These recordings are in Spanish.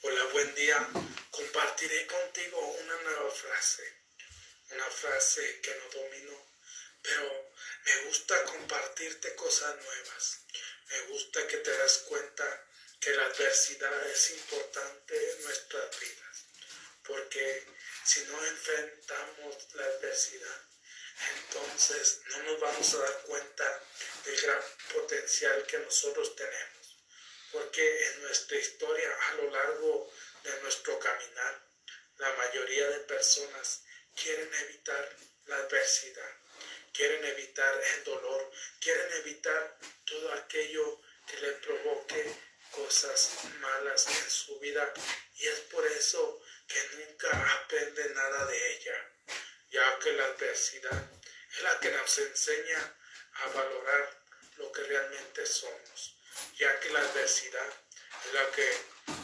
Hola, buen día. Compartiré contigo una nueva frase. Una frase que no domino, pero me gusta compartirte cosas nuevas. Me gusta que te das cuenta que la adversidad es importante en nuestras vidas. Porque si no enfrentamos la adversidad, entonces no nos vamos a dar cuenta del gran potencial que nosotros tenemos. Porque en nuestra historia, a lo largo de nuestro caminar, la mayoría de personas quieren evitar la adversidad, quieren evitar el dolor, quieren evitar todo aquello que le provoque cosas malas en su vida. Y es por eso que nunca aprende nada de ella ya que la adversidad es la que nos enseña a valorar lo que realmente somos, ya que la adversidad es la que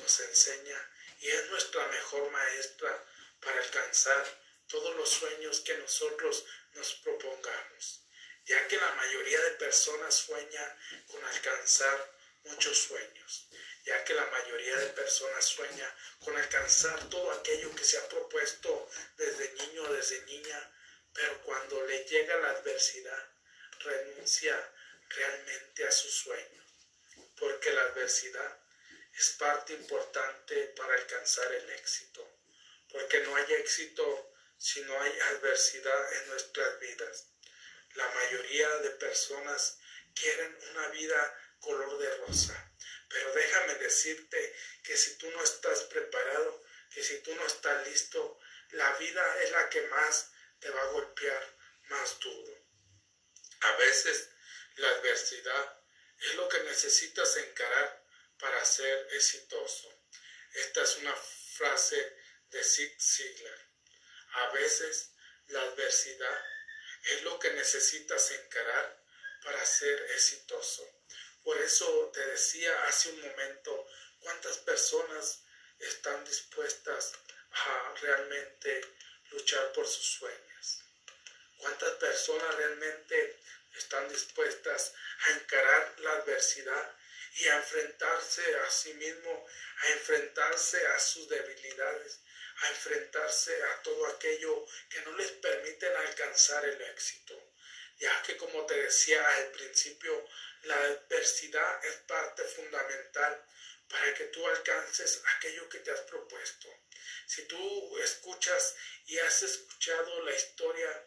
nos enseña y es nuestra mejor maestra para alcanzar todos los sueños que nosotros nos propongamos, ya que la mayoría de personas sueña con alcanzar muchos sueños, ya que la mayoría de personas sueña con alcanzar todo aquello que se ha propuesto desde niño o desde niña, pero cuando le llega la adversidad, renuncia realmente a su sueño, adversidad es parte importante para alcanzar el éxito, porque no hay éxito si no hay adversidad en nuestras vidas. La mayoría de personas quieren una vida color de rosa. Pero déjame decirte que si tú no estás preparado, que si tú no estás listo, la vida es la que más te va a golpear más duro. A veces la adversidad es lo que necesitas encarar para ser exitoso. Esta es una frase de Sid Ziegler. A veces la adversidad es lo que necesitas encarar para ser exitoso. Por eso te decía hace un momento cuántas personas están dispuestas a realmente luchar por sus sueños. Cuántas personas realmente están dispuestas a encarar la adversidad y a enfrentarse a sí mismo, a enfrentarse a sus debilidades, a enfrentarse a todo aquello que no les permiten alcanzar el éxito. Ya que como te decía al principio, la adversidad es parte fundamental para que tú alcances aquello que te has propuesto. Si tú escuchas y has escuchado la historia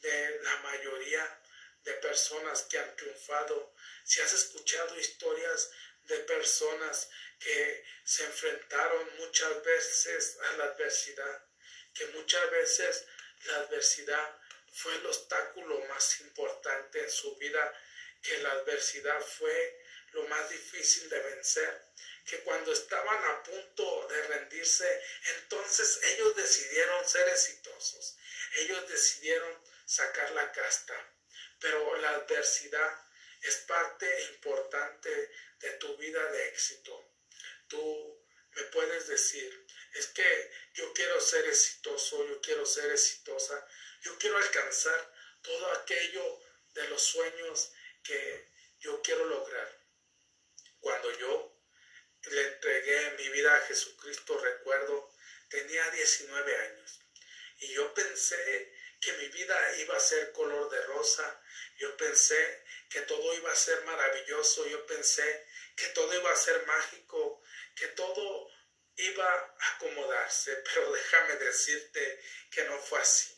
de la mayoría de personas que han triunfado, si has escuchado historias de personas que se enfrentaron muchas veces a la adversidad, que muchas veces la adversidad fue el obstáculo más importante en su vida que la adversidad fue lo más difícil de vencer, que cuando estaban a punto de rendirse, entonces ellos decidieron ser exitosos, ellos decidieron sacar la casta, pero la adversidad es parte importante de tu vida de éxito. Tú me puedes decir, es que yo quiero ser exitoso, yo quiero ser exitosa, yo quiero alcanzar todo aquello de los sueños que yo quiero lograr. Cuando yo le entregué mi vida a Jesucristo, recuerdo, tenía 19 años. Y yo pensé que mi vida iba a ser color de rosa. Yo pensé que todo iba a ser maravilloso. Yo pensé que todo iba a ser mágico, que todo iba a acomodarse. Pero déjame decirte que no fue así.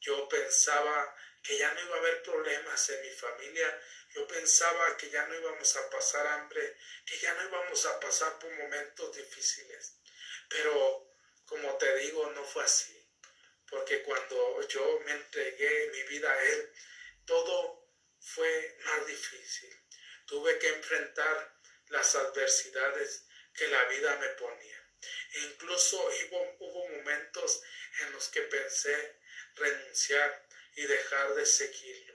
Yo pensaba que ya no iba a haber problemas en mi familia. Yo pensaba que ya no íbamos a pasar hambre, que ya no íbamos a pasar por momentos difíciles. Pero, como te digo, no fue así. Porque cuando yo me entregué mi vida a Él, todo fue más difícil. Tuve que enfrentar las adversidades que la vida me ponía. E incluso hubo, hubo momentos en los que pensé renunciar y dejar de seguirlo.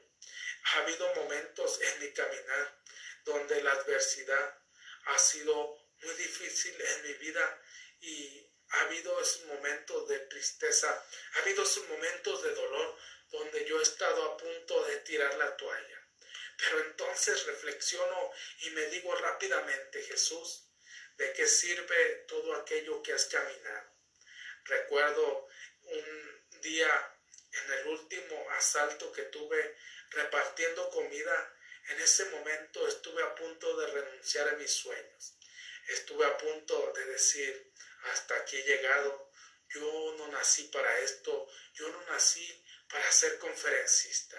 Ha habido momentos en mi caminar donde la adversidad ha sido muy difícil en mi vida y ha habido esos momentos de tristeza, ha habido esos momentos de dolor donde yo he estado a punto de tirar la toalla. Pero entonces reflexiono y me digo rápidamente, Jesús, ¿De qué sirve todo aquello que has caminado? Recuerdo un día en el último asalto que tuve repartiendo comida, en ese momento estuve a punto de renunciar a mis sueños. Estuve a punto de decir, hasta aquí he llegado, yo no nací para esto, yo no nací para ser conferencista.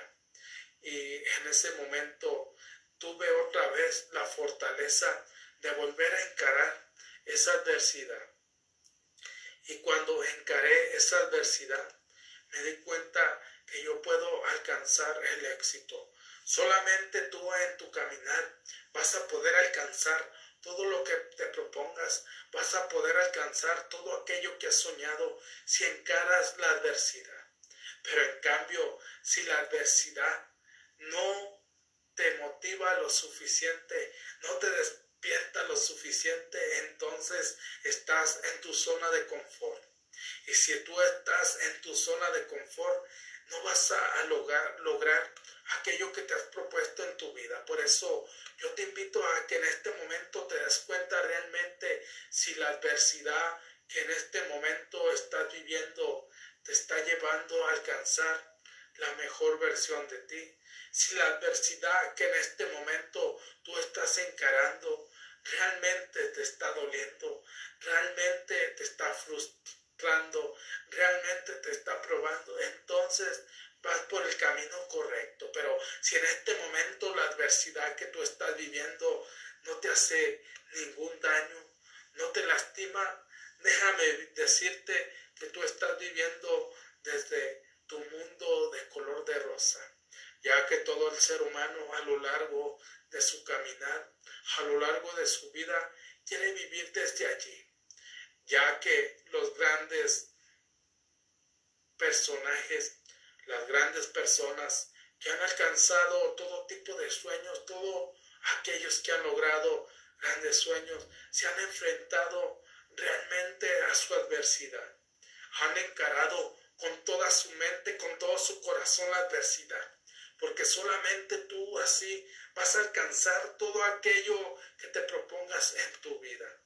Y en ese momento tuve otra vez la fortaleza de volver a encarar esa adversidad. Y cuando encaré esa adversidad, me di cuenta que yo puedo alcanzar el éxito. Solamente tú en tu caminar vas a poder alcanzar todo lo que te propongas, vas a poder alcanzar todo aquello que has soñado si encaras la adversidad. Pero en cambio, si la adversidad no te motiva lo suficiente, no te despierta lo suficiente, entonces estás en tu zona de confort. Y si tú estás en tu zona de confort, no vas a lograr, lograr aquello que te has propuesto en tu vida. Por eso yo te invito a que en este momento te des cuenta realmente si la adversidad que en este momento estás viviendo te está llevando a alcanzar la mejor versión de ti. Si la adversidad que en este momento tú estás encarando realmente te está doliendo, realmente te está frustrando, realmente te está probando, entonces vas por el camino correcto. Pero si en este momento la adversidad que tú estás viviendo no te hace ningún daño, no te lastima, déjame decirte que tú estás viviendo desde tu mundo de color de rosa, ya que todo el ser humano a lo largo de su caminar, a lo largo de su vida, quiere vivir desde allí, ya que los grandes personajes, las grandes personas que han alcanzado todo tipo de sueños, todos aquellos que han logrado grandes sueños, se han enfrentado realmente a su adversidad, han encarado con toda su mente, con todo su corazón la adversidad, porque solamente tú así vas a alcanzar todo aquello que te propongas en tu vida.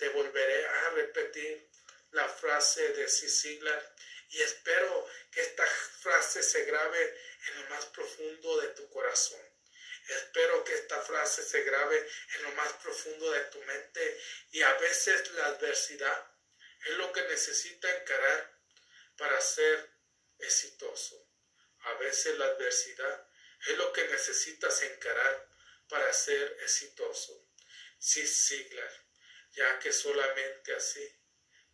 Te volveré a repetir la frase de Ciciglar y espero que esta frase se grabe en lo más profundo de tu corazón. Espero que esta frase se grabe en lo más profundo de tu mente y a veces la adversidad es lo que necesita encarar para ser exitoso. A veces la adversidad es lo que necesitas encarar para ser exitoso. Sí, Siglar, ya que solamente así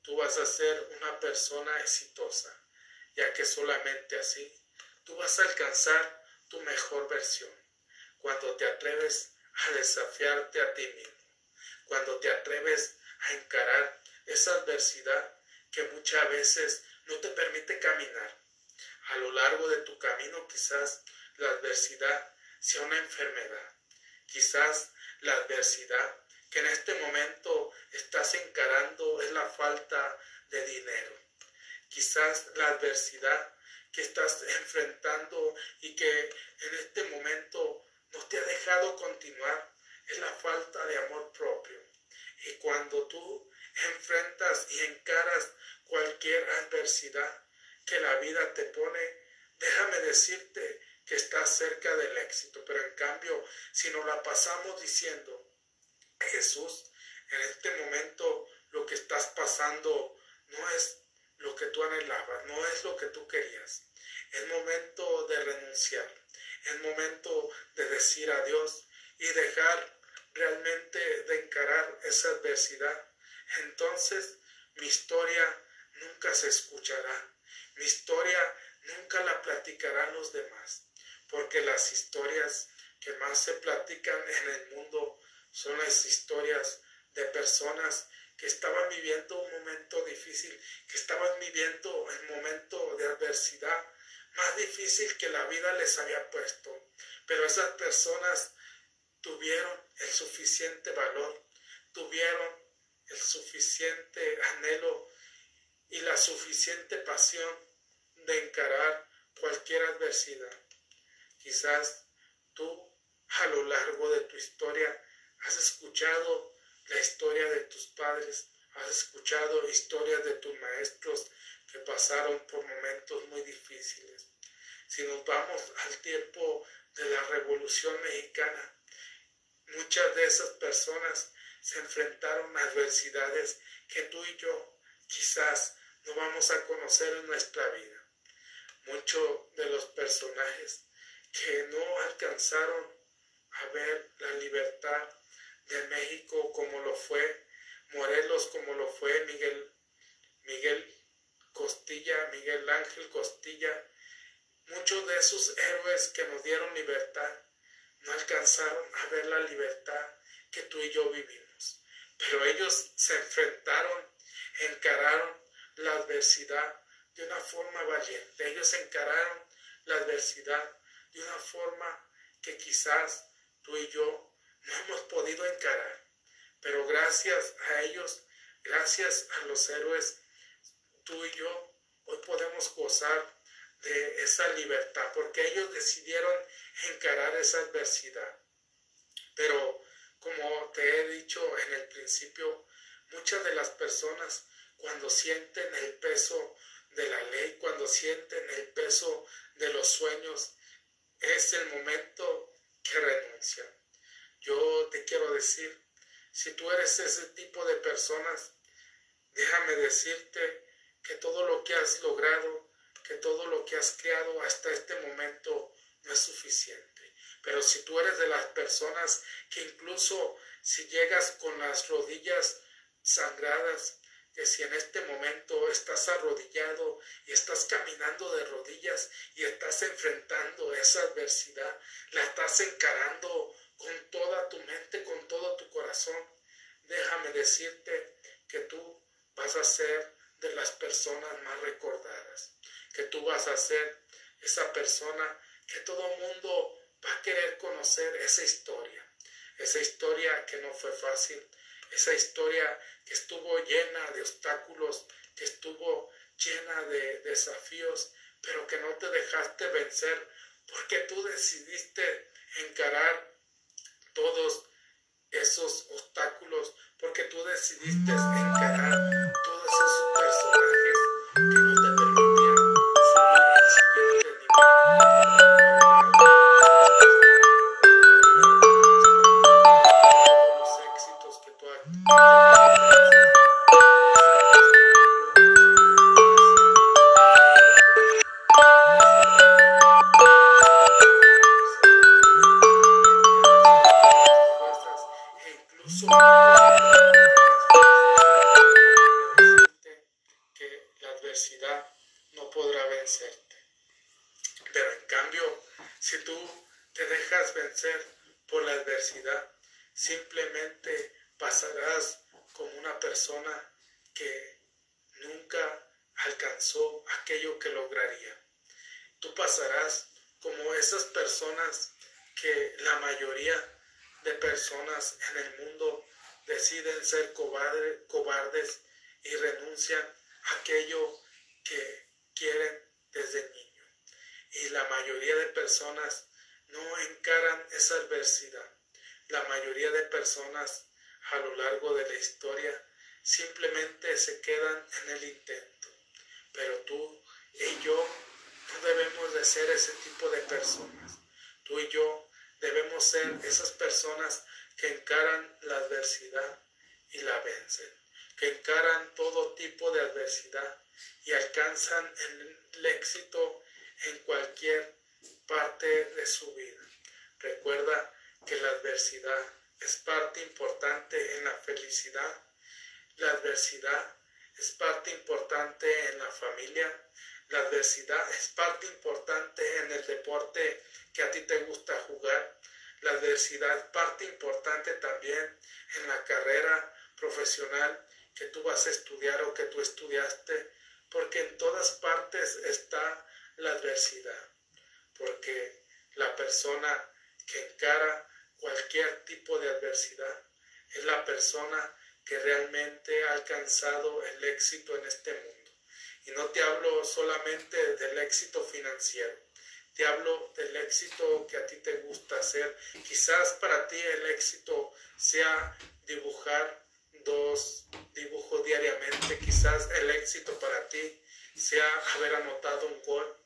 tú vas a ser una persona exitosa, ya que solamente así tú vas a alcanzar tu mejor versión. Cuando te atreves a desafiarte a ti mismo, cuando te atreves a encarar esa adversidad que muchas veces no te permite caminar. A lo largo de tu camino quizás la adversidad sea una enfermedad, quizás la adversidad que en este momento estás encarando es la falta de dinero. Quizás la adversidad que estás enfrentando y que en este momento no te ha dejado continuar es la falta de amor propio. Y cuando tú enfrentas y encaras cualquier adversidad que la vida te pone, déjame decirte que estás cerca del éxito. Pero en cambio, si nos la pasamos diciendo, Jesús, en este momento lo que estás pasando no es lo que tú anhelabas, no es lo que tú querías. Es momento de renunciar, es momento de decir adiós y dejar realmente de encarar esa adversidad. Entonces mi historia nunca se escuchará, mi historia nunca la platicarán los demás, porque las historias que más se platican en el mundo son las historias de personas que estaban viviendo un momento difícil, que estaban viviendo un momento de adversidad más difícil que la vida les había puesto. Pero esas personas tuvieron el suficiente valor, tuvieron el suficiente anhelo y la suficiente pasión de encarar cualquier adversidad. Quizás tú a lo largo de tu historia has escuchado la historia de tus padres, has escuchado historias de tus maestros que pasaron por momentos muy difíciles. Si nos vamos al tiempo de la Revolución Mexicana, muchas de esas personas se enfrentaron a adversidades que tú y yo quizás no vamos a conocer en nuestra vida. Muchos de los personajes que no alcanzaron a ver la libertad de México como lo fue Morelos, como lo fue Miguel, Miguel Costilla, Miguel Ángel Costilla, muchos de esos héroes que nos dieron libertad no alcanzaron a ver la libertad que tú y yo vivimos. Pero ellos se enfrentaron, encararon la adversidad de una forma valiente. Ellos encararon la adversidad de una forma que quizás tú y yo no hemos podido encarar. Pero gracias a ellos, gracias a los héroes, tú y yo hoy podemos gozar de esa libertad, porque ellos decidieron encarar esa adversidad. Pero como te he dicho en el principio, muchas de las personas cuando sienten el peso de la ley, cuando sienten el peso de los sueños, es el momento que renuncian. Yo te quiero decir, si tú eres ese tipo de personas, déjame decirte que todo lo que has logrado, que todo lo que has creado hasta este momento no es suficiente. Pero si tú eres de las personas que incluso si llegas con las rodillas sangradas, que si en este momento estás arrodillado y estás caminando de rodillas y estás enfrentando esa adversidad, la estás encarando con toda tu mente, con todo tu corazón, déjame decirte que tú vas a ser de las personas más recordadas, que tú vas a ser esa persona que todo mundo va a querer conocer esa historia, esa historia que no fue fácil, esa historia que estuvo llena de obstáculos, que estuvo llena de desafíos, pero que no te dejaste vencer porque tú decidiste encarar todos esos obstáculos, porque tú decidiste encarar que nunca alcanzó aquello que lograría. Tú pasarás como esas personas que la mayoría de personas en el mundo deciden ser cobarde- cobardes y renuncian a aquello que quieren desde niño. Y la mayoría de personas no encaran esa adversidad. La mayoría de personas a lo largo de la historia simplemente se quedan en el intento. Pero tú y yo no debemos de ser ese tipo de personas. Tú y yo debemos ser esas personas que encaran la adversidad y la vencen, que encaran todo tipo de adversidad y alcanzan el éxito en cualquier parte de su vida. Recuerda que la adversidad es parte importante en la felicidad, adversidad es parte importante en la familia, la adversidad es parte importante en el deporte que a ti te gusta jugar, la adversidad es parte importante también en la carrera profesional que tú vas a estudiar o que tú estudiaste, porque en todas partes está la adversidad, porque la persona que encara cualquier tipo de adversidad es la persona que realmente ha alcanzado el éxito en este mundo. Y no te hablo solamente del éxito financiero, Te hablo del éxito que a ti te gusta hacer. Quizás para ti el éxito sea dibujar dos dibujos diariamente. Quizás el éxito para ti sea haber anotado un gol.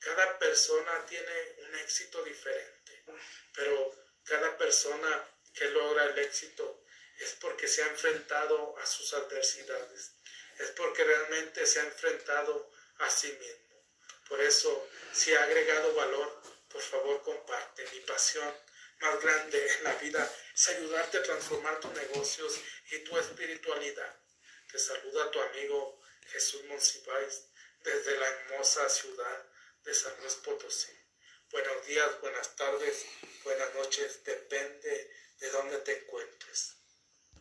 Cada persona tiene un éxito diferente, pero cada persona que logra el éxito es porque se ha enfrentado a sus adversidades, es porque realmente se ha enfrentado a sí mismo. Por eso, si ha agregado valor, por favor comparte. Mi pasión más grande en la vida es ayudarte a transformar tus negocios y tu espiritualidad. Te saluda tu amigo Jesús Monsiváis desde la hermosa ciudad de San Luis Potosí. Buenos días, buenas tardes, buenas noches, depende de dónde te encuentres.